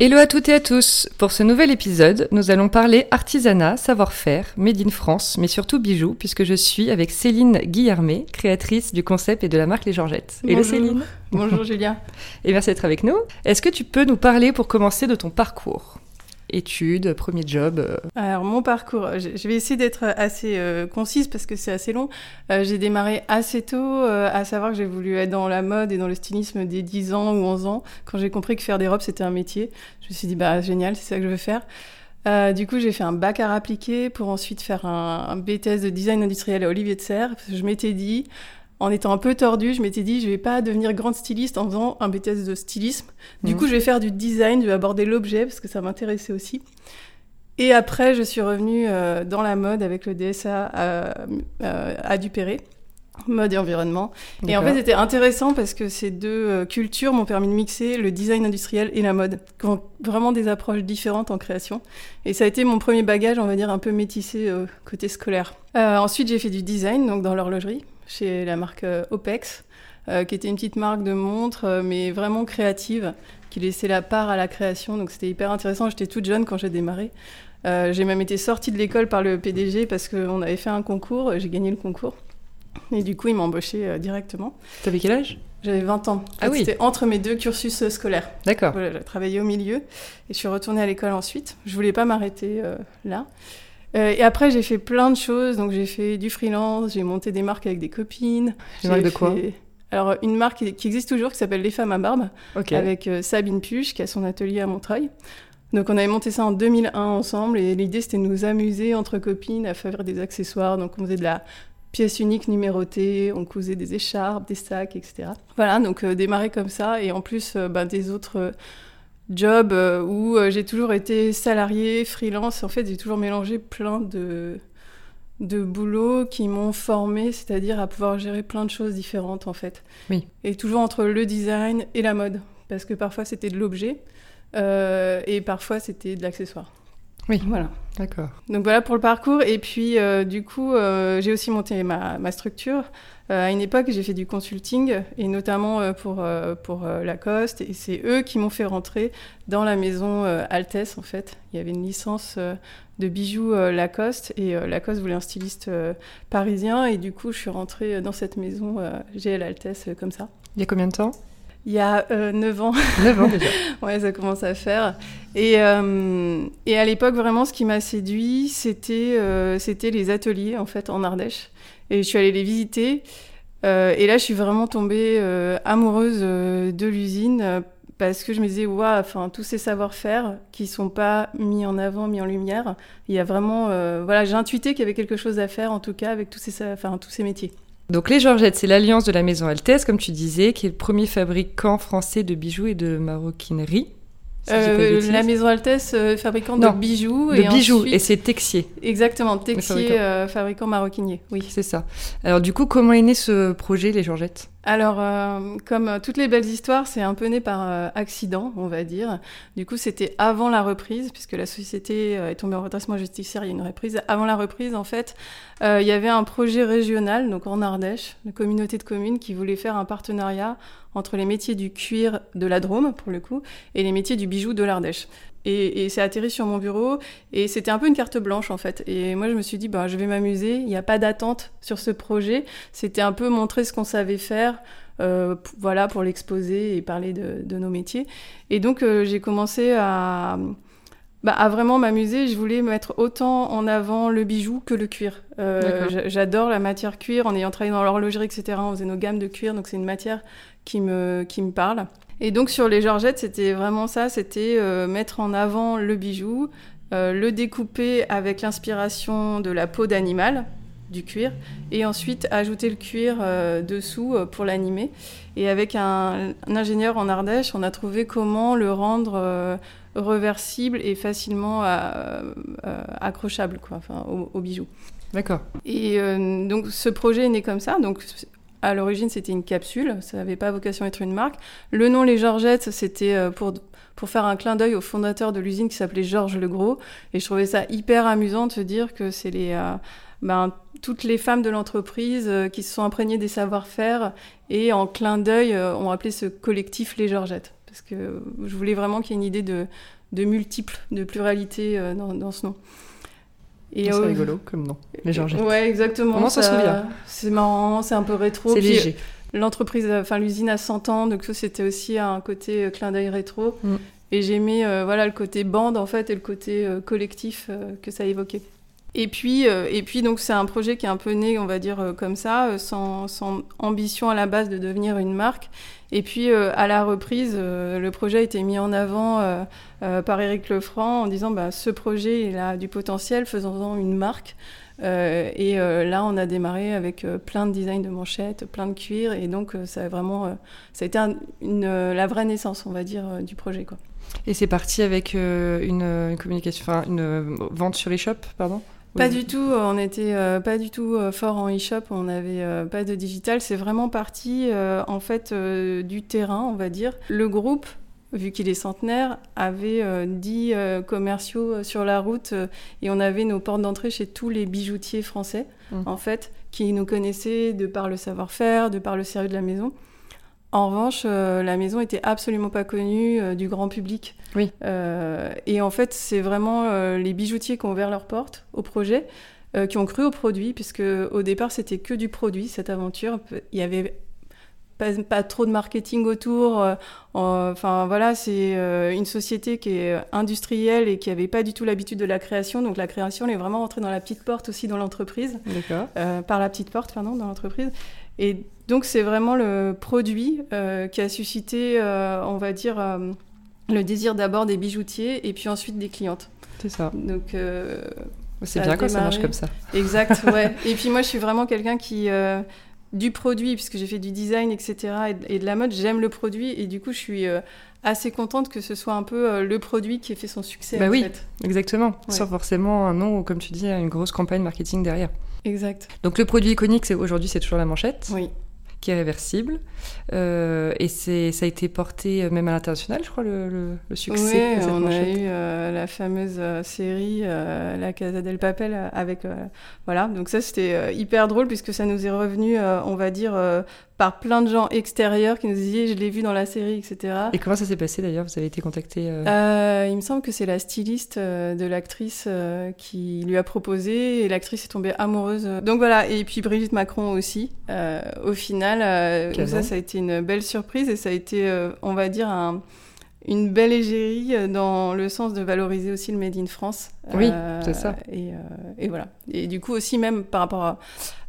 Hello à toutes et à tous. Pour ce nouvel épisode, nous allons parler artisanat, savoir-faire, made in France, mais surtout bijoux, puisque je suis avec Céline Guillermet, créatrice du concept et de la marque Les Georgettes. Hello. Céline. Bonjour Julia. Et merci d'être avec nous. Est-ce que tu peux nous parler pour commencer de ton parcours? Études, premier job euh. Alors mon parcours, je vais essayer d'être assez euh, concise parce que c'est assez long. Euh, j'ai démarré assez tôt, à savoir que j'ai voulu être dans la mode et dans le stylisme dès 10 ans ou 11 ans. Quand j'ai compris que faire des robes c'était un métier, je me suis dit bah génial, c'est ça que je veux faire. du coup, j'ai fait un bac à appliqué pour ensuite faire un, un BTS de design industriel à Olivier de Serre. je m'étais dit, en étant un peu tordue, je m'étais dit, je vais pas devenir grande styliste en faisant un BTS de stylisme. Du mhm. coup, je vais faire du design, je vais aborder l'objet parce que ça m'intéressait aussi. Et après, je suis revenue euh, dans la mode avec le DSA à, euh, à Dupéré, mode et environnement. Et en fait, c'était intéressant parce que ces deux euh, cultures m'ont permis de mixer le design industriel et la mode, qui ont vraiment des approches différentes en création. Et ça a été mon premier bagage, on va dire, un peu métissé côté scolaire. ensuite, j'ai fait du design, donc dans l'horlogerie chez la marque euh, OPEX, euh, qui était une petite marque de montres, euh, mais vraiment créative, qui laissait la part à la création. Donc c'était hyper intéressant. J'étais toute jeune quand j'ai démarré. j'ai même été sortie de l'école par le PDG parce qu'on avait fait un concours. J'ai gagné le concours. Et du coup, il m'a embauché directement. T'avais quel âge? J'avais 20 ans. Ah oui. C'était entre mes deux cursus scolaires. D'accord. Voilà, j'ai travaillé au milieu et je suis retournée à l'école ensuite. Je voulais pas m'arrêter là. Euh, et après, j'ai fait plein de choses. Donc, j'ai fait du freelance, j'ai monté des marques avec des copines. Des marques de quoi Alors, une marque qui existe toujours, qui s'appelle Les Femmes à Barbe, avec euh, Sabine Puche, qui a son atelier à Montreuil. Donc, on avait monté ça en 2001 ensemble. Et l'idée, c'était de nous amuser entre copines à faire des accessoires. Donc, on faisait de la pièce unique numérotée, on cousait des écharpes, des sacs, etc. Voilà, donc euh, démarrer comme ça. Et en plus, ben, des autres job euh, où euh, j'ai toujours été salarié, freelance. En fait, j'ai toujours mélangé plein de, de boulots qui m'ont formé, c'est-à-dire à pouvoir gérer plein de choses différentes, en fait. Oui. Et toujours entre le design et la mode. Parce que parfois, c'était de l'objet euh, et parfois, c'était de l'accessoire. Oui, voilà. D'accord. Donc voilà pour le parcours. Et puis, du coup, j'ai aussi monté ma, ma structure. Euh, à une époque, j'ai fait du consulting, et notamment euh, pour, euh, Lacoste, et c'est eux qui m'ont fait rentrer dans la maison Altesse, en fait. Il y avait une licence de bijoux Lacoste, et Lacoste voulait un styliste parisien, et du coup, je suis rentrée dans cette maison GL Altesse comme ça. Il y a combien de temps? Il y a 9 ans. 9 ans déjà. ouais, ça commence à faire. Et, et à l'époque, vraiment, ce qui m'a séduit, c'était c'était les ateliers, en fait, en Ardèche. Et je suis allée les visiter. Euh, et là, je suis vraiment tombée euh, amoureuse euh, de l'usine parce que je me disais, waouh, enfin, tous ces savoir-faire qui sont pas mis en avant, mis en lumière, il y a vraiment, voilà, j'ai intuité qu'il y avait quelque chose à faire, en tout cas, avec tous ces, enfin, tous ces métiers. Donc les Georgettes, c'est l'alliance de la maison Altesse, comme tu disais, qui est le premier fabricant français de bijoux et de maroquinerie. Euh, la maison Altesse, euh, fabricant de bijoux. De et bijoux, et c'est Texier. Exactement, Texier, fabricant. Euh, fabricant maroquinier, oui. C'est ça. Alors du coup, comment est né ce projet, les Georgettes? Alors, euh, comme euh, toutes les belles histoires, c'est un peu né par euh, accident, on va dire. Du coup, c'était avant la reprise, puisque la société est tombée en redressement judiciaire, il y a une reprise. Avant la reprise, en fait, il y avait un projet régional, donc en Ardèche, une communauté de communes qui voulait faire un partenariat entre les métiers du cuir de la Drôme, pour le coup, et les métiers du bijou de l'Ardèche. Et, c'est atterri sur mon bureau et c'était un peu une carte blanche en fait. Et moi je me suis dit bah je vais m'amuser, il n'y a pas d'attente sur ce projet. C'était un peu montrer ce qu'on savait faire, euh, voilà pour l'exposer et parler de, nos métiers. Et donc euh, j'ai commencé à bah, à vraiment m'amuser. Je voulais mettre autant en avant le bijou que le cuir. Euh, j'adore la matière cuir. En ayant travaillé dans l'horlogerie, etc., on faisait nos gammes de cuir, donc c'est une matière qui me, qui me parle. Et donc sur les Georgettes, c'était vraiment ça, c'était euh, mettre en avant le bijou, euh, le découper avec l'inspiration de la peau d'animal. du cuir et ensuite ajouter le cuir dessous pour l'animer. Et avec un, ingénieur en Ardèche, on a trouvé comment le rendre reversible et facilement accrochable quoi, enfin, au, bijou. D'accord. Et donc ce projet est né comme ça. Donc à l'origine, c'était une capsule, ça n'avait pas vocation à être une marque. Le nom Les Georgettes, c'était euh, pour, pour faire un clin d'œil au fondateur de l'usine qui s'appelait Georges Legros. Et je trouvais ça hyper amusant de se dire que c'est les, euh, ben, toutes les femmes de l'entreprise euh, qui se sont imprégnées des savoir-faire et en clin d'œil ont appelé ce collectif Les Georgettes. Parce que je voulais vraiment qu'il y ait une idée de, de multiples, de pluralité dans, dans ce nom. C'est rigolo comme nom, les Georgettes. Ouais, exactement. Comment ça, se souvient C'est marrant, c'est un peu rétro. C'est léger. L'entreprise, enfin l'usine a 100 ans, donc ça c'était aussi un côté euh, clin d'œil rétro. Mm. Et j'ai mis euh, voilà le côté bande en fait et le côté euh, collectif que ça évoquait. Et puis, et puis donc c'est un projet qui est un peu né, on va dire comme ça, sans, sans, ambition à la base de devenir une marque. Et puis euh, à la reprise, euh, le projet a été mis en avant euh, par Éric Lefranc en disant bah, ce projet a du potentiel, faisons-en une marque. et là, on a démarré avec plein de designs de manchettes, plein de cuir, et donc ça a vraiment, ça a été la vraie naissance, on va dire, du projet. Et c'est parti avec une, communication, une vente sur eShop, pardon? Pas du tout, on n'était euh, pas du tout euh, fort en e-shop, on n'avait euh, pas de digital. C'est vraiment parti en fait du terrain, on va dire. Le groupe, vu qu'il est centenaire, avait 10 commerciaux sur la route et on avait nos portes d'entrée chez tous les bijoutiers français, mmh. en fait, qui nous connaissaient de par le savoir-faire, de par le sérieux de la maison. En revanche, euh, la maison était absolument pas connue euh, du grand public. Oui. Euh, et en fait, c'est vraiment les bijoutiers qui ont ouvert leurs portes au projet, qui ont cru au produit, puisque au départ, c'était que du produit, cette aventure. Il y avait pas, pas trop de marketing autour. enfin, voilà, c'est une société qui est industrielle et qui avait pas du tout l'habitude de la création. Donc, la création, elle est vraiment rentrée dans la petite porte aussi dans l'entreprise. D'accord. par la petite porte, pardon, dans l'entreprise. Et donc c'est vraiment le produit euh, qui a suscité, euh, on va dire, euh, le désir d'abord des bijoutiers et puis ensuite des clientes. C'est ça. Donc c'est bien quand ça marche comme ça. Exact, ouais. et puis moi je suis vraiment quelqu'un qui du produit, puisque j'ai fait du design, etc., et de, la mode, j'aime le produit, et du coup, je suis assez contente que ce soit un peu le produit qui ait fait son succès. Bah oui, exactement. Sans forcément un nom, comme tu dis, une grosse campagne marketing derrière. Exact. Donc le produit iconique, aujourd'hui, c'est toujours la manchette. Oui qui est réversible. Euh, et c'est, ça a été porté euh, même à l'international, je crois, le, le, succès. Oui, on a eu euh, la fameuse série La Casa del Papel avec. voilà, donc ça c'était hyper drôle puisque ça nous est revenu, on va dire, par plein de gens extérieurs qui nous disaient je l'ai vu dans la série, etc. Et comment ça s'est passé d'ailleurs? Vous avez été contacté Il me semble que c'est la styliste de l'actrice qui lui a proposé et l'actrice est tombée amoureuse. Donc voilà, et puis Brigitte Macron aussi. au final, euh, ça, ça a été une belle surprise et ça a été, euh, on va dire, une belle égérie euh, dans le sens de valoriser aussi le Made in France. Oui, c'est ça. Et, voilà. Et du coup aussi, même par rapport à,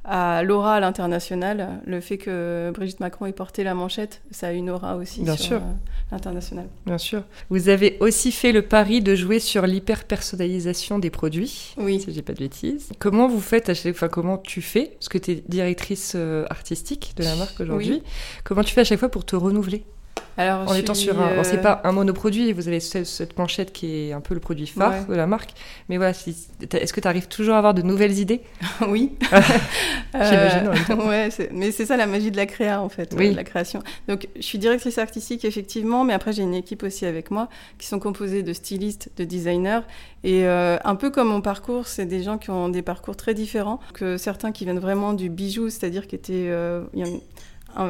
à l'aura à l'international, le fait que Brigitte Macron ait porté la manchette, ça a une aura aussi Bien sur sûr. l'international. Bien sûr. Vous avez aussi fait le pari de jouer sur l'hyper-personnalisation des produits. Oui. Si j'ai pas de bêtises. Comment vous faites à chaque fois Comment tu fais Parce que tu es directrice artistique de la marque aujourd'hui. Comment tu fais à chaque fois pour te renouveler? Alors, en étant sur un. c'est euh, pas un monoproduit, vous avez cette, manchette qui est un peu le produit phare de la marque. Mais voilà, est-ce que tu arrives toujours à avoir de nouvelles idées Oui. J'imagine. Euh, ouais, mais c'est ça la magie de la créa, en fait, oui. de la création. Donc, je suis directrice artistique, effectivement, mais après, j'ai une équipe aussi avec moi qui sont composées de stylistes, de designers. Et euh, un peu comme mon parcours, c'est des gens qui ont des parcours très différents. Que certains qui viennent vraiment du bijou, c'est-à-dire qui étaient.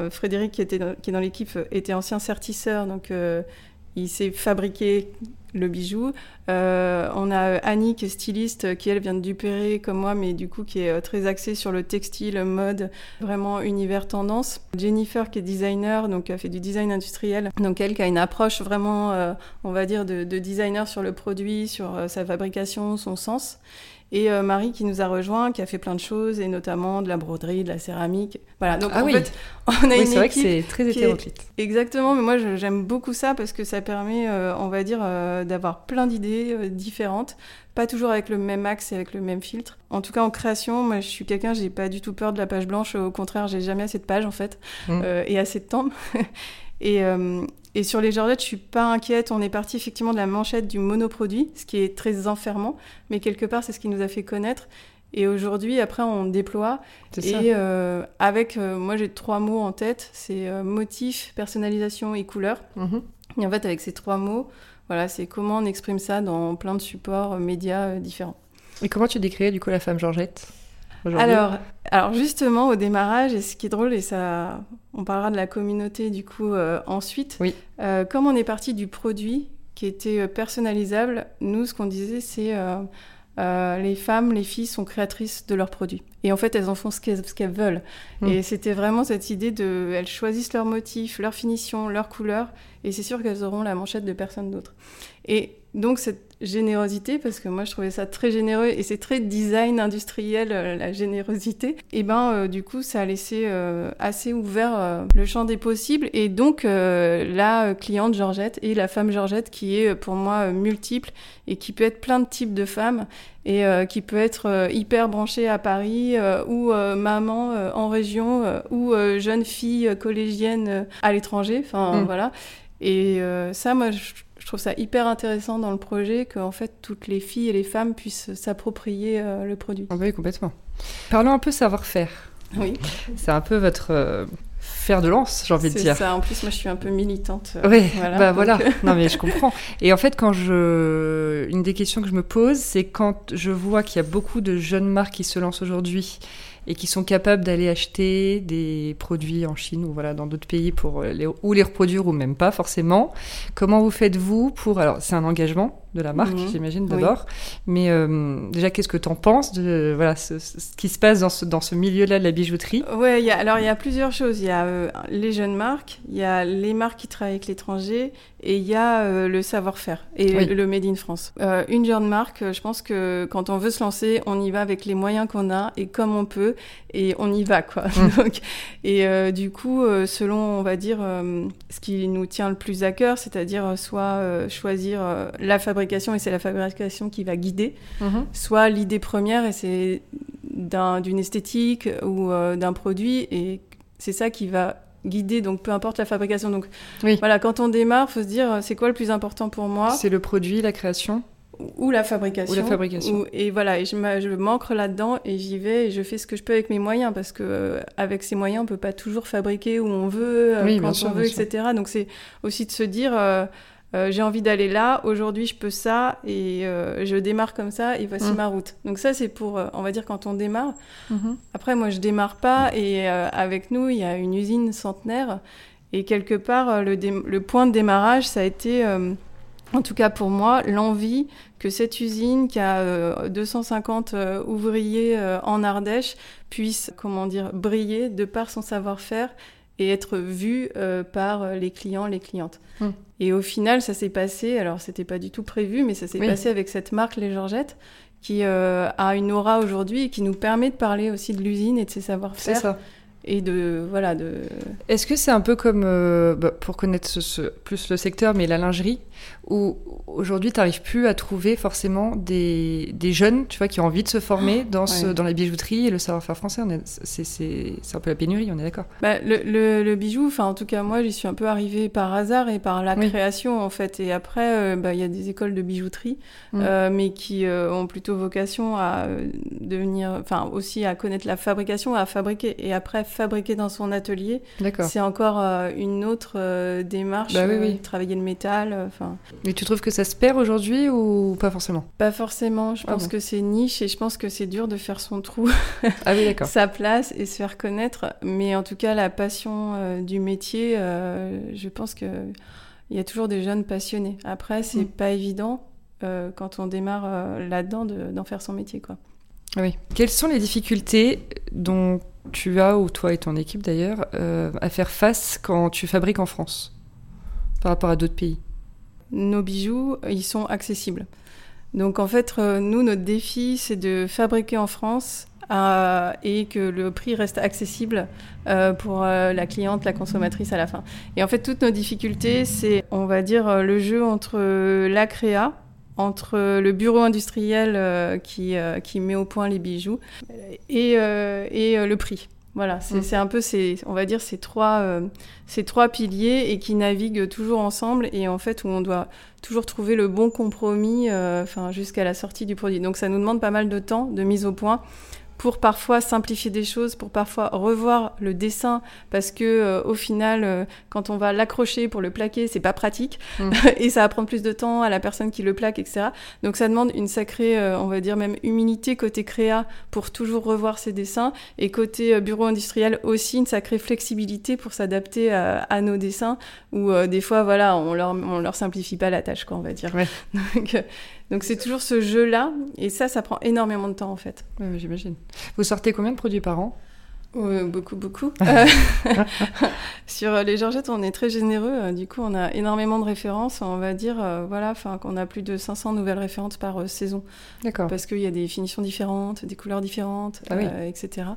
Frédéric, qui, était qui est dans l'équipe, était ancien sertisseur, donc euh, il s'est fabriqué le bijou. Euh, on a Annie qui est styliste, qui elle vient de Dupéré comme moi, mais du coup qui est euh, très axée sur le textile, mode, vraiment univers tendance. Jennifer qui est designer, donc a fait du design industriel, donc elle qui a une approche vraiment, on va dire, de, designer sur le produit, sur sa fabrication, son sens. Et Marie qui nous a rejoint, qui a fait plein de choses, et notamment de la broderie, de la céramique. Voilà, donc ah en oui. fait, on a Oui, une c'est vrai que équipe c'est très est- hétéroclite. Exactement, mais moi j'aime beaucoup ça parce que ça permet, euh, on va dire, euh, d'avoir plein d'idées euh, différentes, pas toujours avec le même axe et avec le même filtre. En tout cas en création, moi je suis quelqu'un, j'ai pas du tout peur de la page blanche, au contraire j'ai jamais assez de pages en fait, Mm. euh, et assez de temps. et, euh, et sur les Georgettes, je suis pas inquiète, on est parti effectivement de la manchette du monoproduit, ce qui est très enfermant, mais quelque part c'est ce qui nous a fait connaître. Et aujourd'hui, après, on déploie et euh, avec, euh, moi j'ai trois mots en tête, c'est euh, motif, personnalisation et couleur. Mhm. Et en fait, avec ces trois mots, voilà, c'est comment on exprime ça dans plein de supports médias différents. Et comment tu décrirais du coup la femme Georgette? Alors, alors justement, au démarrage, et ce qui est drôle, et ça, on parlera de la communauté du coup euh, ensuite. Oui. Euh, comme on est parti du produit qui était euh, personnalisable, nous, ce qu'on disait, c'est euh, les femmes, les filles sont créatrices de leurs produits. Et en fait, elles en font ce qu'elles veulent. Mm. Et c'était vraiment cette idée de, elles choisissent leur motif, leur finition, leur couleur, et c'est sûr qu'elles auront la manchette de personne d'autre. Et donc cette générosité, parce que moi je trouvais ça très généreux et c'est très design industriel euh, la générosité, et ben euh, du coup ça a laissé euh, assez ouvert le champ des possibles et donc la cliente Georgette et la femme Georgette qui est pour moi multiple et qui peut être plein de types de femmes et qui peut être hyper branchée à Paris ou maman en région ou jeune fille collégienne à l'étranger, enfin Mm. voilà. Et ça, moi, je, je trouve ça hyper intéressant dans le projet qu'en fait toutes les filles et les femmes puissent s'approprier euh, le produit. Ah bah oui, complètement. Parlons un peu savoir-faire. Oui, C'est un peu votre euh, fer de lance, j'ai envie de c'est dire. ça. En plus, moi, je suis un peu militante. euh, Oui, voilà, bah donc, voilà. euh, Non mais je comprends. Et en fait, quand je, une des questions que je me pose, c'est quand je vois qu'il y a beaucoup de jeunes marques qui se lancent aujourd'hui et qui sont capables d'aller acheter des produits en Chine ou voilà dans d'autres pays pour les ou les reproduire ou même pas forcément. Comment vous faites-vous pour alors c'est un engagement de la marque, Mhm. j'imagine Oui. d'abord. Mais euh, déjà, qu'est-ce que tu en penses de voilà ce, ce- ce qui se passe dans ce dans ce milieu-là de la bijouterie? A, alors il y a plusieurs choses. Il y a euh, les jeunes marques, il y a les marques qui travaillent avec l'étranger et il y a euh, le savoir-faire et Oui. le, Made in France. Une jeune marque, je pense que quand on veut se lancer, on y va avec les moyens qu'on a et comme on peut et on y va quoi. Mm. Donc, et du coup, selon on va dire ce qui nous tient le plus à cœur, c'est-à-dire soit choisir la fabrication et c'est la fabrication qui va guider soit l'idée première et c'est d'un- d'une esthétique ou euh, d'un produit et c'est ça qui va guider donc peu importe la fabrication donc Oui. voilà quand on démarre faut se dire euh, c'est quoi le plus important pour moi? C'est le produit, la création? ou la fabrication Ou la fabrication. ou- et voilà et je, je m'ancre là-dedans et j'y vais et je fais ce que je peux avec mes moyens parce que euh, avec ces moyens on peut pas toujours fabriquer où on veut euh, Oui, quand sûr, on veut sûr. etc donc c'est aussi de se dire euh, j'ai envie d'aller là, aujourd'hui je peux ça, et euh, je démarre comme ça, et voici Mm. ma route. Donc ça c'est pour, euh, on va dire, quand on démarre. Après moi je démarre pas, et avec nous il y a une usine centenaire, et quelque part le, point de démarrage ça a été, en tout cas pour moi, l'envie que cette usine qui a euh, 250 euh, ouvriers euh, en Ardèche puisse, comment dire, briller de par son savoir-faire et être vue euh, par euh, les clients, les clientes. Mm. Et au final, ça s'est passé, alors c'était pas du tout prévu, mais ça s'est Oui. passé avec cette marque Les Georgettes qui euh, a une aura aujourd'hui et qui nous permet de parler aussi de l'usine et de ses C'est savoir-faire ça. Et de voilà de Est-ce que c'est un peu comme, euh, bah, pour connaître ce- ce- plus le secteur, mais la lingerie, où aujourd'hui tu n'arrives plus à trouver forcément des, des jeunes, tu vois, qui ont envie de se former dans, ce, ouais. dans la bijouterie et le savoir-faire français? C'est un peu la pénurie, on est d'accord? Bah, le, le, le bijou, enfin en tout cas moi j'y suis un peu arrivée par hasard et par la Oui. création en fait. Et après euh, bah, il y a des écoles de bijouterie, Mm. euh, mais qui ont plutôt vocation à devenir, enfin aussi à connaître la fabrication, à fabriquer et après fabriquer dans son atelier. C'est encore euh, une autre euh, démarche. Bah oui, euh, oui. Travailler le métal, enfin Et tu trouves que ça se perd aujourd'hui ou pas forcément? Pas forcément. Je Ah pense bon. que c'est niche et je pense que c'est dur de faire son trou. Ah oui, sa place et se faire connaître. Mais en tout cas, la passion du métier, je pense que il y a toujours des jeunes passionnés. Après, c'est Mm. pas évident euh, quand on démarre euh, là-dedans de- d'en faire son métier, quoi. Ah oui. Quelles sont les difficultés dont tu as, ou toi et ton équipe d'ailleurs, euh, à faire face quand tu fabriques en France par rapport à d'autres pays? Nos bijoux, ils sont accessibles. Donc en fait, nous, notre défi, c'est de fabriquer en France euh, et que le prix reste accessible euh, pour euh, la cliente, la consommatrice à la fin. Et en fait, toutes nos difficultés, c'est, on va dire, le jeu entre la créa, entre le bureau industriel qui, qui met au point les bijoux et, et le prix. Voilà, c'est mm. un peu, ces, on va dire, ces trois, ces trois piliers et qui naviguent toujours ensemble et en fait où on doit toujours trouver le bon compromis enfin jusqu'à la sortie du produit. Donc ça nous demande pas mal de temps de mise au point pour parfois simplifier des choses, pour parfois revoir le dessin, parce que euh, au final, euh, quand on va l'accrocher pour le plaquer, c'est pas pratique mm. et ça va prendre plus de temps à la personne qui le plaque, etc. Donc ça demande une sacrée, euh, on va dire même humilité côté créa pour toujours revoir ses dessins et côté bureau industriel aussi une sacrée flexibilité pour s'adapter à, nos dessins où des fois voilà on leur on leur simplifie pas la tâche quoi on va dire. Donc donc c'est toujours ce jeu-là, et ça, ça prend énormément de temps en fait. Oui, j'imagine. Vous sortez combien de produits par an? Beaucoup, beaucoup. Euh, sur les Georgettes, on est très généreux. Euh, du coup, on a énormément de références. On va dire, euh, voilà, enfin, qu'on a plus de 500 nouvelles références par saison. D'accord. Parce qu'il y a des finitions différentes, des couleurs différentes, ah etc.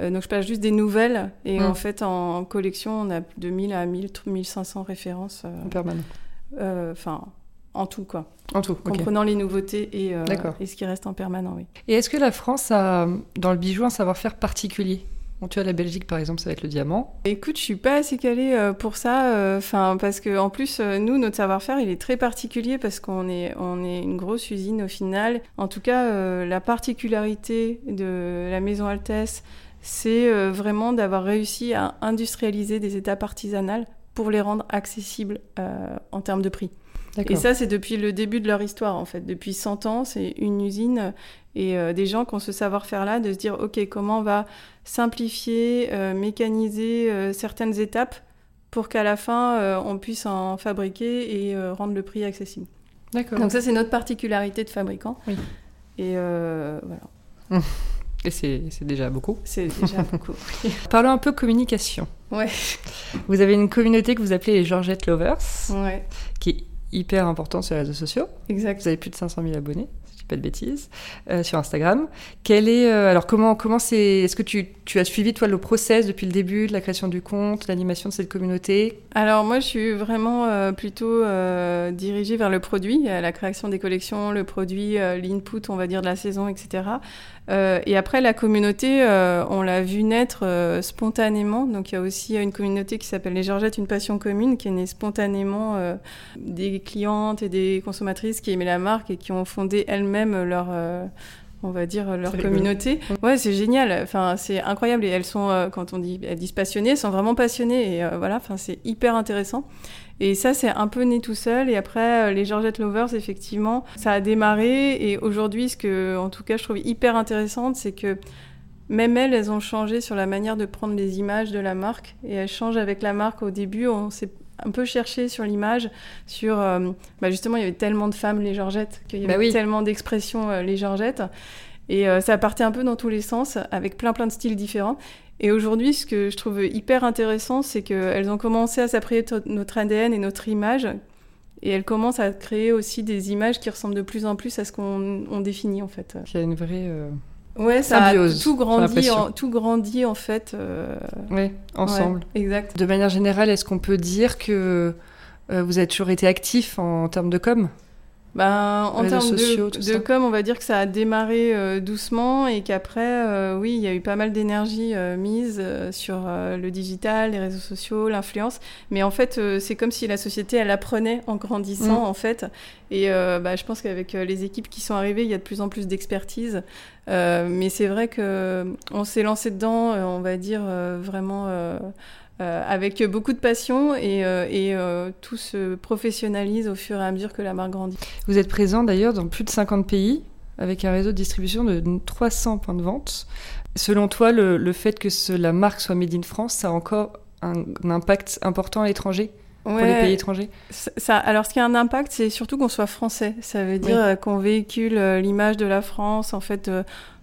donc, je passe juste des nouvelles. Et hmm. en fait, en collection, on a de 1000 à 1000, 1500 références. en permanence. Enfin, en tout, quoi. En tout, Comprenant les nouveautés et, euh, et, ce qui reste en permanent, oui. Et est-ce que la France a, dans le bijou, un savoir-faire particulier? Tu vois, la Belgique, par exemple, ça va être le diamant. Écoute, je suis pas assez calée euh, pour ça, euh, parce que en plus, nous, notre savoir-faire, il est très particulier parce qu'on est, on est une grosse usine au final. En tout cas, la particularité de la maison Altesse, c'est vraiment d'avoir réussi à industrialiser des étapes artisanales pour les rendre accessibles en termes de prix. Et ça, c'est depuis le début de leur histoire, en fait. Depuis 100 ans, c'est une usine et euh, des gens qui ont ce savoir-faire-là de se dire, OK, comment on va simplifier, euh, mécaniser euh, certaines étapes pour qu'à la fin, on puisse en fabriquer et rendre le prix accessible. D'accord. Donc ça, c'est notre particularité de fabricant. Oui. Et voilà. Et c'est déjà beaucoup. C'est déjà beaucoup. Parlons un peu communication. Ouais. Vous avez une communauté que vous appelez les Georgette Lovers. Ouais. Hyper important sur les réseaux sociaux. Exact. Vous avez plus de 500 000 abonnés, si je dis pas de bêtises, euh, sur Instagram. Quel est, euh, alors comment, comment c'est, est-ce que tu, tu, as suivi toi le process depuis le début de la création du compte, l'animation de cette communauté? Alors moi, je suis vraiment euh, plutôt dirigée vers le produit, la création des collections, le produit, l'input, on va dire de la saison, etc. Euh, et après, la communauté, euh, on l'a vu naître euh, spontanément. Donc, il y a aussi une communauté qui s'appelle Les Georgettes, une passion commune, qui est née spontanément des clientes et des consommatrices qui aimaient la marque et qui ont fondé elles-mêmes leur on va dire leur communauté. Ouais, c'est génial. Enfin, c'est incroyable et elles sont quand on dit elles disent passionnées, elles sont vraiment passionnées et voilà, enfin c'est hyper intéressant. Et ça, c'est un peu né tout seul. Et après, euh, les Georgette Lovers, effectivement, ça a démarré. Et aujourd'hui, ce que, en tout cas, je trouve hyper intéressant, c'est que même elles, elles ont changé sur la manière de prendre les images de la marque. Et elles changent avec la marque. Au début, on s'est un peu cherché sur l'image, sur euh, bah justement, il y avait tellement de femmes les Georgettes, qu'il y bah avait tellement d'expressions euh, les Georgettes. Et ça partait un peu dans tous les sens, avec plein plein de styles différents. Et aujourd'hui, ce que je trouve hyper intéressant, c'est qu'elles ont commencé à s'approprier notre ADN et notre image. Et elles commencent à créer aussi des images qui ressemblent de plus en plus à ce qu'on définit, en fait. Il y a une vraie. Euh, ouais, ça a tout grandi, en, tout grandi en fait. Euh... Oui, ensemble. exact. De manière générale, est-ce qu'on peut dire que euh, vous avez toujours été actif en termes de com? Ben, en termes de, de com, on va dire que ça a démarré euh, doucement et qu'après, euh, oui, il y a eu pas mal d'énergie euh, mise sur le digital, les réseaux sociaux, l'influence. Mais en fait, c'est comme si la société, elle apprenait en grandissant, mm. en fait. Et bah, je pense qu'avec les équipes qui sont arrivées, il y a de plus en plus d'expertise. mais c'est vrai que on s'est lancé dedans, on va dire vraiment euh, avec beaucoup de passion et, euh, et euh, tout se professionnalise au fur et à mesure que la marque grandit. Vous êtes présent d'ailleurs dans plus de 50 pays avec un réseau de distribution de 300 points de vente. Selon toi, le, le fait que la marque soit made in France, ça a encore un, impact important à l'étranger pour les pays étrangers? Ça, Alors, ce qui a un impact, c'est surtout qu'on soit français. Ça veut dire qu'on véhicule l'image de la France, en fait,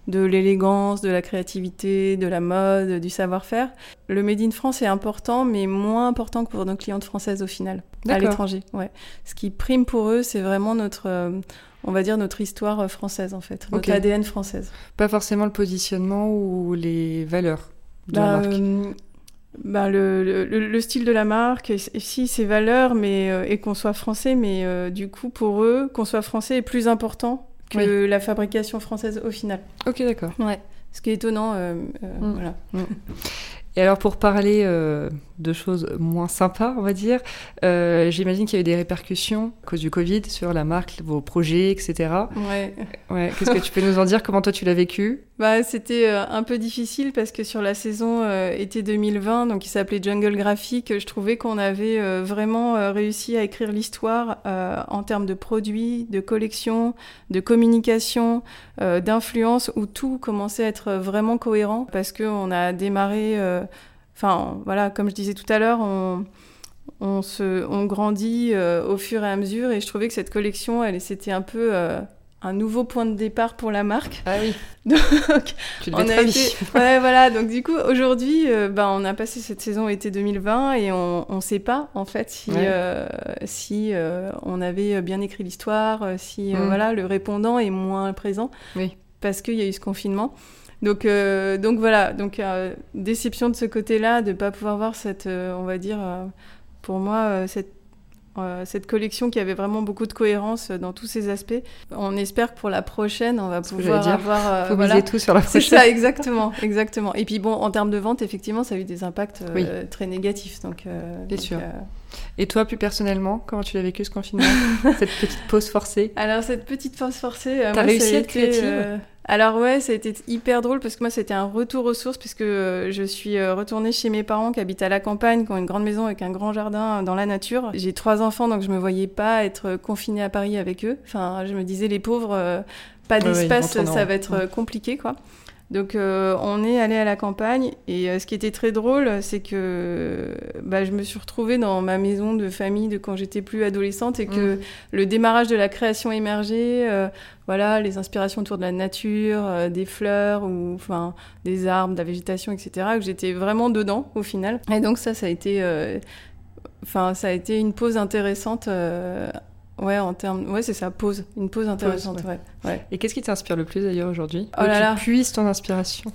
de l'élégance, de la créativité, de la mode, du savoir-faire. Le Made in France est important, mais moins important que pour nos clientes françaises au final, à l'étranger. Ouais. Ce qui prime pour eux, c'est vraiment notre, euh, on va dire notre histoire française en fait, notre ADN française. Pas forcément le positionnement ou les valeurs de la bah, marque. Euh, bah, le, le, style de la marque, et, si ses valeurs, mais euh, et qu'on soit français, mais du coup pour eux, qu'on soit français est plus important que la fabrication française au final. Ok, d'accord. Ouais. Ce qui est étonnant, euh, euh, mm. voilà. Mm. Et alors pour parler euh, de choses moins sympas, on va dire, euh, j'imagine qu'il y a eu des répercussions à cause du Covid sur la marque, vos projets, etc. Ouais. ouais. Qu'est-ce que tu peux nous en dire? Comment toi tu l'as vécu? Bah, C'était euh, un peu difficile parce que sur la saison été 2020, donc qui s'appelait Jungle Graphic, je trouvais qu'on avait vraiment réussi à écrire l'histoire en termes de produits, de collection, de communication, d'influence, où tout commençait à être vraiment cohérent parce qu'on a démarré Enfin, voilà, comme je disais tout à l'heure, on, on, se, on grandit euh, au fur et à mesure et je trouvais que cette collection, elle, c'était un peu euh, un nouveau point de départ pour la marque. Ah oui. Donc, on a été... ouais, voilà. Donc du coup, aujourd'hui, euh, ben, on a passé cette saison été 2020 et on ne sait pas en fait si, si on avait bien écrit l'histoire, si mm. voilà le répondant est moins présent. Oui. Parce qu'il y a eu ce confinement. Donc, euh, donc voilà, donc euh, déception de ce côté-là, de ne pas pouvoir voir cette, euh, on va dire, pour moi, cette, cette collection qui avait vraiment beaucoup de cohérence dans tous ses aspects. On espère que pour la prochaine, on va pouvoir avoir. Faut voilà. tout sur la prochaine. C'est ça, exactement, exactement. Et puis bon, en termes de vente, effectivement, ça a eu des impacts très négatifs. Donc, Bien sûr. Et toi, plus personnellement, comment tu l'as vécu ce confinement Cette petite pause forcée? Alors, cette petite pause forcée. T'as réussi à être créative? Alors ouais, ça a été hyper drôle parce que moi c'était un retour aux sources puisque euh, je suis euh, retournée chez mes parents qui habitent à la campagne, qui ont une grande maison avec un grand jardin euh, dans la nature. J'ai trois enfants donc je me voyais pas être confinée à Paris avec eux. Enfin, je me disais les pauvres, pas d'espace, ça va être compliqué quoi. Donc euh, on est allé à la campagne et euh, ce qui était très drôle, c'est que bah, je me suis retrouvée dans ma maison de famille de quand j'étais plus adolescente et que mm. le démarrage de la création émergeait, euh, voilà, les inspirations autour de la nature, des fleurs ou enfin des arbres, de la végétation, etc. Que j'étais vraiment dedans au final. Et donc ça, ça a été, enfin ça a été une pause intéressante Ouais, en termes, ouais, c'est ça, pause, une pause intéressante. ouais. Et qu'est-ce qui t'inspire le plus d'ailleurs aujourd'hui? Oh là là. Tu puisses ton inspiration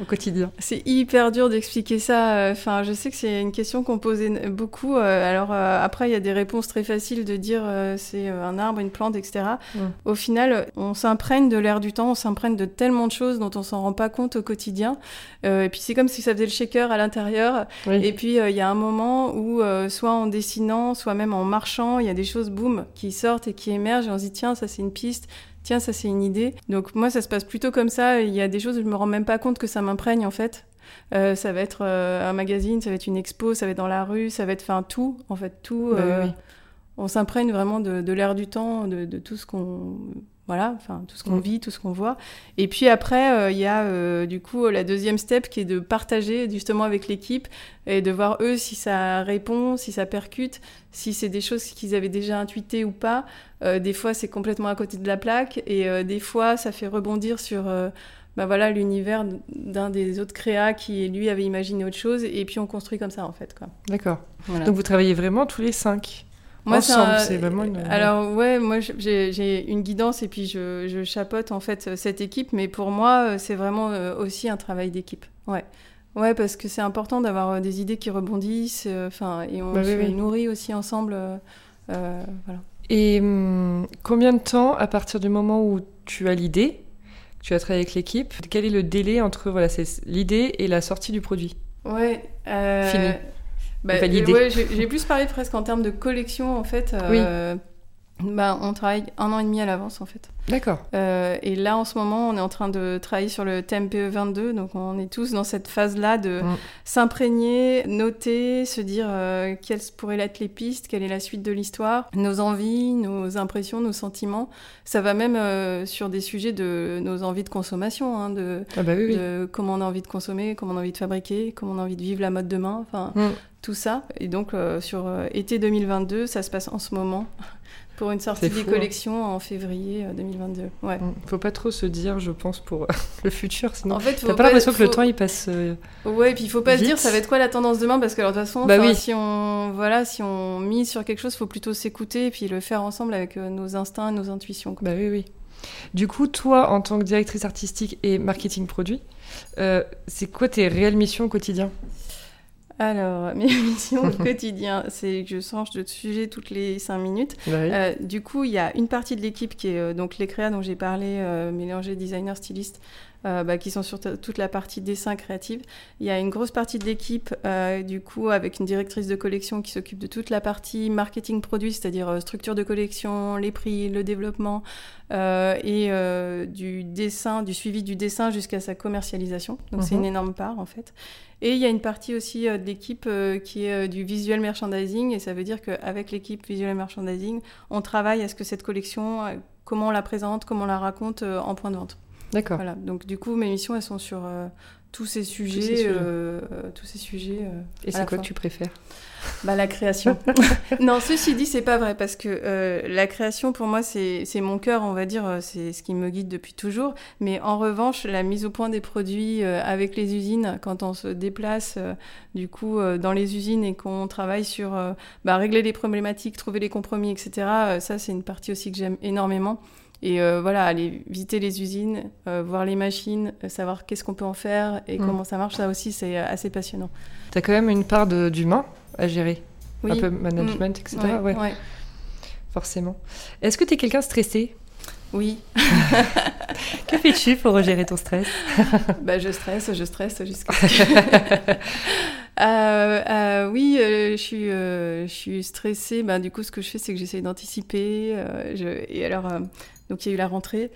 au quotidien C'est hyper dur d'expliquer ça. Euh, enfin, je sais que c'est une question qu'on posait beaucoup. Euh, alors euh, après, il y a des réponses très faciles de dire c'est un arbre, une plante, etc. Au final, on s'imprègne de l'air du temps, on s'imprègne de tellement de choses dont on s'en rend pas compte au quotidien. et puis c'est comme si ça faisait le shaker à l'intérieur. Et puis il y a un moment où soit en dessinant, soit même en marchant, il y a des choses boum qui sortent et qui émergent et on se dit tiens ça c'est une piste tiens, ça c'est une idée. Donc moi, ça se passe plutôt comme ça. Il y a des choses je me rends même pas compte que ça m'imprègne en fait. Euh, ça va être euh, un magazine, ça va être une expo, ça va être dans la rue, ça va être enfin tout, en fait tout. Bah euh, on s'imprègne vraiment de, l'air du temps, de, de tout ce qu'on voilà, enfin tout ce qu'on mm. vit, tout ce qu'on voit. Et puis après, euh, il y a euh, du coup la deuxième step qui est de partager justement avec l'équipe et de voir eux si ça répond, si ça percute, si c'est des choses qu'ils avaient déjà intuitées ou pas. Euh, des fois, c'est complètement à côté de la plaque et des fois, ça fait rebondir sur bah voilà l'univers d'un des autres créas qui lui avait imaginé autre chose et puis on construit comme ça en fait quoi. D'accord. Donc vous travaillez vraiment tous les cinq? Moi, c'est vraiment une... Alors ouais, moi j'ai une guidance et puis je, je, chapeaute en fait cette équipe, mais pour moi euh, c'est vraiment euh, aussi un travail d'équipe. Ouais. Ouais, parce que c'est important d'avoir euh, des idées qui rebondissent, enfin, et on bah se nourrit aussi ensemble, voilà. Et hum, combien de temps, à partir du moment où tu as l'idée, tu as travaillé avec l'équipe, quel est le délai entre voilà, l'idée et la sortie du produit? Ouais. Fini. Bah, ouais, j'ai plus parlé presque en termes de collection en fait. Euh, bah, on travaille un an et demi à l'avance en fait. D'accord. Euh, et là en ce moment, on est en train de travailler sur le TMPE 22, donc on est tous dans cette phase-là de mm. s'imprégner, noter, se dire euh, quelles pourraient être les pistes, quelle est la suite de l'histoire, nos envies, nos impressions, nos sentiments. Ça va même euh, sur des sujets de nos envies de consommation, hein, de, ah bah oui, de, comment on a envie de consommer, comment on a envie de fabriquer, comment on a envie de vivre la mode demain. Enfin, mm. Tout ça. Et donc sur été 2022, ça se passe en ce moment. pour une sortie des hein. collections en février 2022. Ouais. Mm. Faut pas trop se dire, je pense, pour le futur, sinon. En fait, t'as pas, l'impression que le temps il passe. Euh, ouais, et puis il faut pas se dire, ça va être quoi la tendance demain, parce que alors, de toute façon, bah oui. si on voilà, si on mise sur quelque chose, faut plutôt s'écouter et puis le faire ensemble avec euh, nos instincts, nos intuitions. Bah oui, oui. Du coup, toi, en tant que directrice artistique et marketing produit, euh, c'est quoi tes réelles missions au quotidien? Alors, mes missions au quotidien, c'est que je change de sujet toutes les cinq minutes. Euh, du coup, il y a une partie de l'équipe qui est euh, donc les créas dont j'ai parlé, euh, mélangés designer, styliste, euh, bah, qui sont sur toute la partie dessin créative. Il y a une grosse partie de l'équipe, du coup, avec une directrice de collection qui s'occupe de toute la partie marketing produit, c'est-à-dire structure de collection, les prix, le développement, et du dessin, du suivi du dessin jusqu'à sa commercialisation. Donc, c'est mhm. une énorme part, en fait. Et il y a une partie aussi euh, de l'équipe euh, qui est euh, du visual merchandising, et ça veut dire qu'avec l'équipe visual merchandising, on travaille à ce que cette collection, comment on la présente, comment on la raconte en point de vente. D'accord. Voilà. Donc du coup, mes missions, elles sont sur tous ces sujets. Tous ces sujets. tous ces sujets et c'est quoi que tu préfères? Bah, la création. non, ceci dit, c'est pas vrai parce que euh, la création, pour moi, c'est mon cœur, on va dire, euh, c'est ce qui me guide depuis toujours. Mais en revanche, la mise au point des produits euh, avec les usines, quand on se déplace, du coup, dans les usines et qu'on travaille sur bah, régler les problématiques, trouver les compromis, etc., ça, c'est une partie aussi que j'aime énormément. Et voilà, aller visiter les usines, voir les machines, savoir qu'est-ce qu'on peut en faire et mm. comment ça marche, ça aussi, c'est assez passionnant. Tu as quand même une part d'humain à gérer. Un peu management, mm. etc. Ouais, Forcément. Est-ce que tu es quelqu'un stressé? Oui. que fais-tu pour gérer ton stress? Bah, Je stresse, je stresse jusqu'à euh, euh, oui, euh, je, suis, je suis stressée. Bah, du coup, ce que je fais, c'est que j'essaie d'anticiper. et alors, donc il y a eu la rentrée.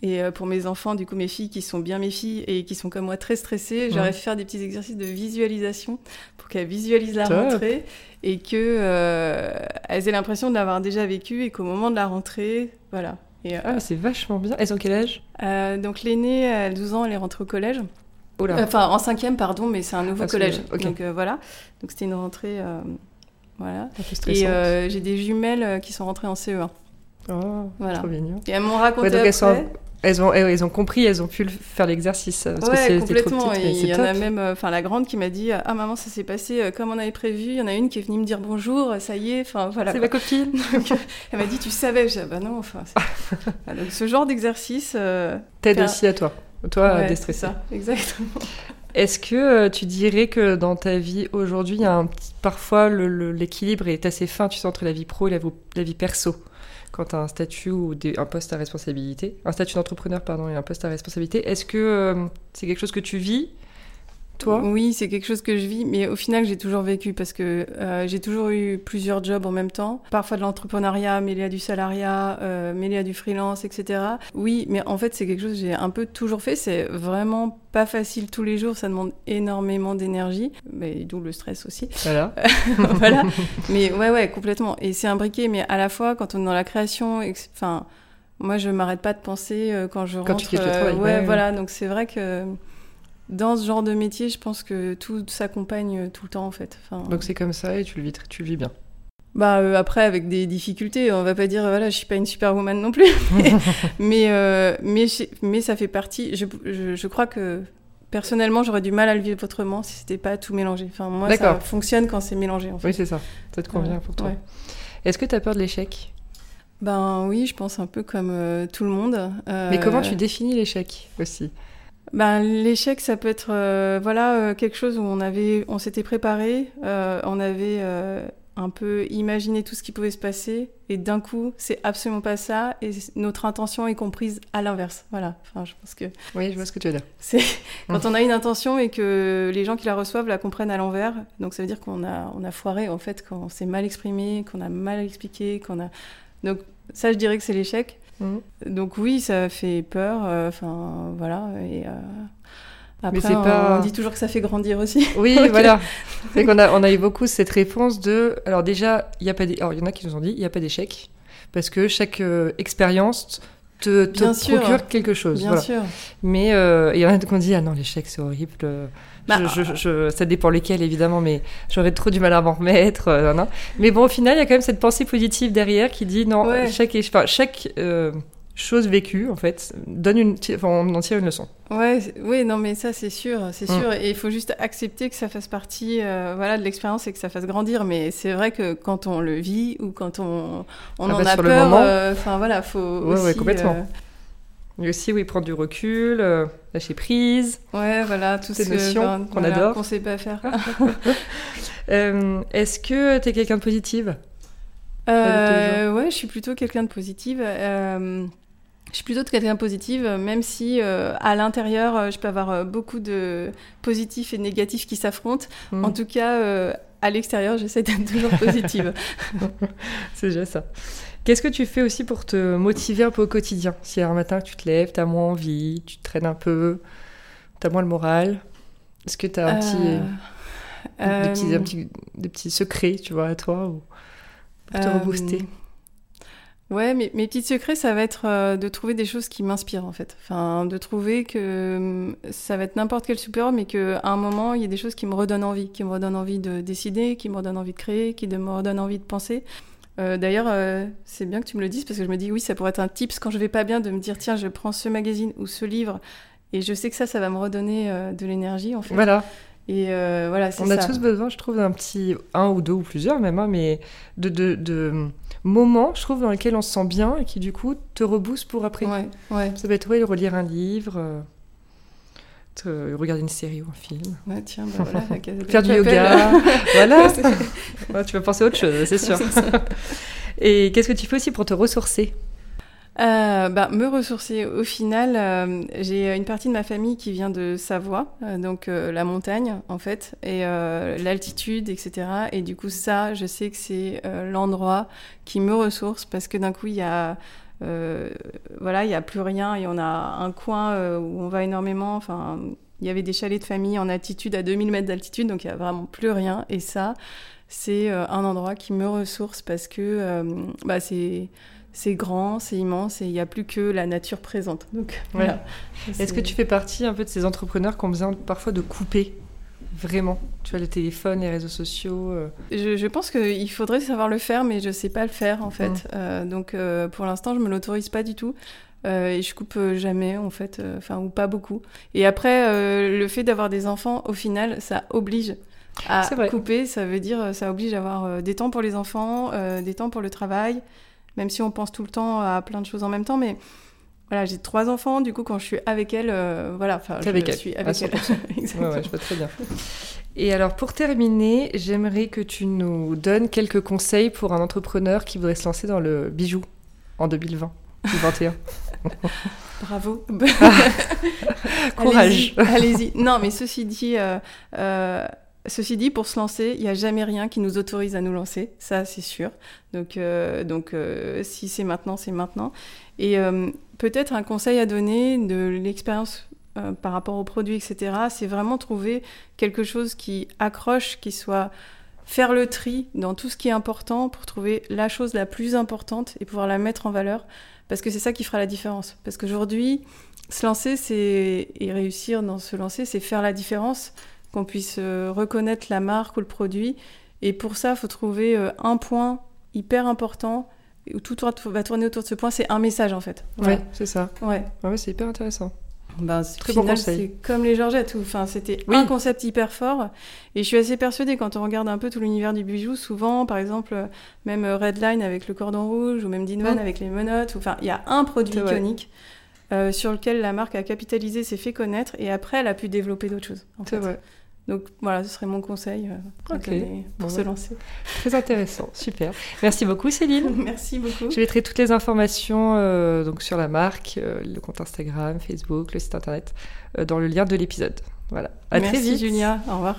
Et pour mes enfants, du coup, mes filles qui sont bien mes filles et qui sont comme moi très stressées, j'aurais fait faire des petits exercices de visualisation qu'elles visualisent la rentrée et que euh, elles aient l'impression de l'avoir déjà vécu et qu'au moment de la rentrée, voilà. Et, euh, ah, c'est vachement bien. Elles ont quel âge? Euh, Donc l'aînée, à 12 ans, elle est rentrée au collège. Enfin, en cinquième, pardon, mais c'est un nouveau ah, collège. Donc voilà. Donc c'était une rentrée, voilà. Et j'ai des jumelles qui sont rentrées en CE1. Oh, voilà. trop mignon. Et elles m'ont raconté après. Elles ont, elles ont compris, elles ont pu faire l'exercice. Parce ouais, complètement. il y en a même, euh, enfin, la grande qui m'a dit Ah, maman, ça s'est passé euh, comme on avait prévu. Il y en a une qui est venue me dire bonjour, ça y est. Enfin, voilà. C'est ma copine. elle m'a dit Tu savais Je Bah non, enfin. donc, ce genre d'exercice. Euh, T'aide aussi à toi. Toi, à déstresser. ça, exactement. Est-ce que tu dirais que dans ta vie aujourd'hui, il y a un parfois l'équilibre est assez fin, tu sais, entre la vie pro et la, la vie perso? Quand tu as un statut ou un poste à responsabilité, un statut d'entrepreneur, pardon, et un poste à responsabilité. Est-ce que euh, c'est quelque chose que tu vis toi Oui, c'est quelque chose que je vis, mais au final, j'ai toujours vécu parce que euh, j'ai toujours eu plusieurs jobs en même temps. Parfois de l'entrepreneuriat, mêlé à du salariat, euh, mêlé à du freelance, etc. Oui, mais en fait, c'est quelque chose que j'ai un peu toujours fait. C'est vraiment pas facile tous les jours, ça demande énormément d'énergie, mais d'où le stress aussi. Voilà. voilà. Mais ouais, ouais, complètement. Et c'est imbriqué, mais à la fois, quand on est dans la création, enfin, moi, je m'arrête pas de penser euh, quand je quand rentre. Tu quittes le travail. ouais, voilà. Donc c'est vrai que dans ce genre de métier, je pense que tout s'accompagne tout le temps en fait. Donc c'est comme ça et tu le vis, tu le vis bien. Bah euh, après avec des difficultés, on va pas dire voilà je suis pas une superwoman non plus, mais euh, mais, mais, ça fait partie. Je, je, crois que personnellement j'aurais du mal à le vivre autrement si c'était pas tout mélangé. Enfin moi ça fonctionne quand c'est mélangé en fait. Oui c'est ça, ça te convient pour toi. Est-ce que tu as peur de l'échec? Ben oui, je pense un peu comme euh, tout le monde. Mais comment tu définis l'échec aussi? Ben, l'échec, ça peut être euh, voilà euh, quelque chose où on avait, on s'était préparé, euh, on avait un peu imaginé tout ce qui pouvait se passer, et d'un coup, c'est absolument pas ça, et notre intention est comprise à l'inverse. Voilà. Enfin, je pense que. Oui, je vois ce que tu veux dire. C'est quand on a une intention et que les gens qui la reçoivent la comprennent à l'envers. Donc ça veut dire qu'on a, on a foiré en fait, qu'on s'est mal exprimé, qu'on a mal expliqué, qu'on a. Donc ça, je dirais que c'est l'échec. Mhm. Donc oui, ça fait peur. Euh, enfin voilà. Et euh, après, Mais pas... on dit toujours que ça fait grandir aussi. Oui, voilà. C'est qu'on a, on a eu beaucoup cette réponse de. Alors déjà, il y a pas. Alors il y en a qui nous ont dit, il n'y a pas d'échec parce que chaque euh, expérience te, te sûr. procure quelque chose. Bien voilà. sûr. Mais euh, il y en a qui ont dit ah non l'échec c'est horrible. Bah, Je- je- je- ça dépend lesquels évidemment, mais j'aurais trop du mal à m'en remettre. euh. Mais bon, au final, il y a quand même cette pensée positive derrière qui dit non, Ouais. chaque, éche- enfin, chaque euh, chose vécue en fait donne une, enfin, on en tire une leçon. Ouais, oui, non, mais ça, c'est sûr, c'est Mm. sûr. Et il faut juste accepter que ça fasse partie, euh, voilà, de l'expérience et que ça fasse grandir. Mais c'est vrai que quand on le vit ou quand on, on Ah en bah, a peur, enfin voilà, faut Ouais, aussi. ouais, complètement. Mais aussi, oui, prendre du recul, euh, lâcher prise. ouais, voilà, tout Ces ce notions ben, qu'on voilà, adore. qu'on sait pas faire. Euh, Est-ce que tu es quelqu'un de positive? Euh, ouais, je suis plutôt quelqu'un de positive. Je suis plutôt quelqu'un de positive, même si à l'intérieur, je peux avoir beaucoup de positifs et de négatifs qui s'affrontent. Hmm, En tout cas, à l'extérieur, j'essaie d'être toujours positive. C'est déjà ça. Qu'est-ce que tu fais aussi pour te motiver un peu au quotidien Si un matin tu te lèves, tu as moins envie, tu te traînes un peu, tu as moins le moral, est-ce que tu as un petit, Euh, des, petits, euh, un petit- des petits secrets, tu vois, à toi ou pour te Euh, rebooster Ouais, mais mes petits secrets, ça va être euh, de trouver des choses qui m'inspirent en fait. Enfin, de trouver que euh, ça va être n'importe quel support, mais qu'à un moment, il y a des choses qui me redonnent envie, qui me redonnent envie de décider, qui me redonnent envie de créer, qui me redonnent envie de penser. Euh, D'ailleurs, euh, c'est bien que tu me le dises parce que je me dis oui, ça pourrait être un tips quand je vais pas bien de me dire tiens, je prends ce magazine ou ce livre et je sais que ça, ça va me redonner euh, de l'énergie en fait. Voilà, Et voilà, c'est on a ça. tous besoin, je trouve, d'un petit, un ou deux ou plusieurs même, hein, mais de, de, de moments, je trouve, dans lesquels on se sent bien et qui du coup te reboost pour après. Ouais, ouais, Ça peut être ouais, relire un livre, euh, regarder une série ou un film. ouais, tiens, bah voilà, la Faire du yoga, voilà. Ouais, tu vas penser à autre chose, c'est sûr. Et qu'est-ce que tu fais aussi pour te ressourcer? Euh, bah, me ressourcer, au final, euh, j'ai une partie de ma famille qui vient de Savoie, euh, donc euh, la montagne en fait, et euh, l'altitude, etc. Et du coup, ça, je sais que c'est euh, l'endroit qui me ressource parce que d'un coup, il y a, euh, voilà, il y a plus rien et on a un coin euh, où on va énormément. Enfin, il y avait des chalets de famille en altitude à 2000 mètres d'altitude, donc il y a vraiment plus rien. Et ça, c'est euh, un endroit qui me ressource parce que euh, bah, c'est c'est grand, c'est immense et il n'y a plus que la nature présente. Donc, voilà. Est-ce que tu fais partie un peu de ces entrepreneurs qui ont besoin parfois de couper? Vraiment Tu vois, le téléphone, les réseaux sociaux. euh, Je, je pense qu'il faudrait savoir le faire, mais je ne sais pas le faire en fait. Mm. Euh, donc euh, pour l'instant, je me l'autorise pas du tout. Et je coupe jamais en fait, enfin ou pas beaucoup. Et après, le fait d'avoir des enfants, au final, ça oblige à couper. Ça veut dire, ça oblige à avoir des temps pour les enfants, des temps pour le travail, même si on pense tout le temps à plein de choses en même temps. Mais voilà, j'ai trois enfants. Du coup, quand je suis avec elles, euh, voilà, enfin, je avec elles, suis avec elles. 100%. Exactement. Ouais, ouais, je vois très bien. Et alors, pour terminer, j'aimerais que tu nous donnes quelques conseils pour un entrepreneur qui voudrait se lancer dans le bijou en 2020 ou 2021. Bravo. Courage. Allez-y. Non, mais ceci dit, euh, euh, ceci dit, pour se lancer, il n'y a jamais rien qui nous autorise à nous lancer. Ça, c'est sûr. Donc, euh, donc si c'est maintenant, c'est maintenant. Et euh, peut-être un conseil à donner de l'expérience euh, par rapport aux produits, etc. C'est vraiment trouver quelque chose qui accroche, qui soit faire le tri dans tout ce qui est important pour trouver la chose la plus importante et pouvoir la mettre en valeur parce que c'est ça qui fera la différence. Parce qu'aujourd'hui, se lancer, et réussir dans se lancer, c'est faire la différence, qu'on puisse euh, reconnaître la marque ou le produit. Et pour ça, il faut trouver un point hyper important où tout va tourner autour de ce point. C'est un message en fait. Ouais, c'est ça. Ouais. Ouais, ouais, c'est hyper intéressant. Ben, Très bon c'est comme les Georgettes. Enfin, c'était Oui. un concept hyper fort. Et je suis assez persuadée quand on regarde un peu tout l'univers du bijou, souvent, par exemple, même euh, Redline avec le cordon rouge ou même Dinvan Mm. avec les menottes. Enfin, il y a un produit iconique euh, sur lequel la marque a capitalisé, s'est fait connaître, et après, elle a pu développer d'autres choses. en fait. vrai. Donc voilà, ce serait mon conseil euh, pour Bon, se ouais. lancer. Très intéressant. Super. Merci beaucoup, Céline. Merci beaucoup. Je mettrai toutes les informations euh, donc sur la marque, euh, le compte Instagram, Facebook, le site internet, dans le lien de l'épisode. Voilà. À Merci très vite. Julia. Au revoir.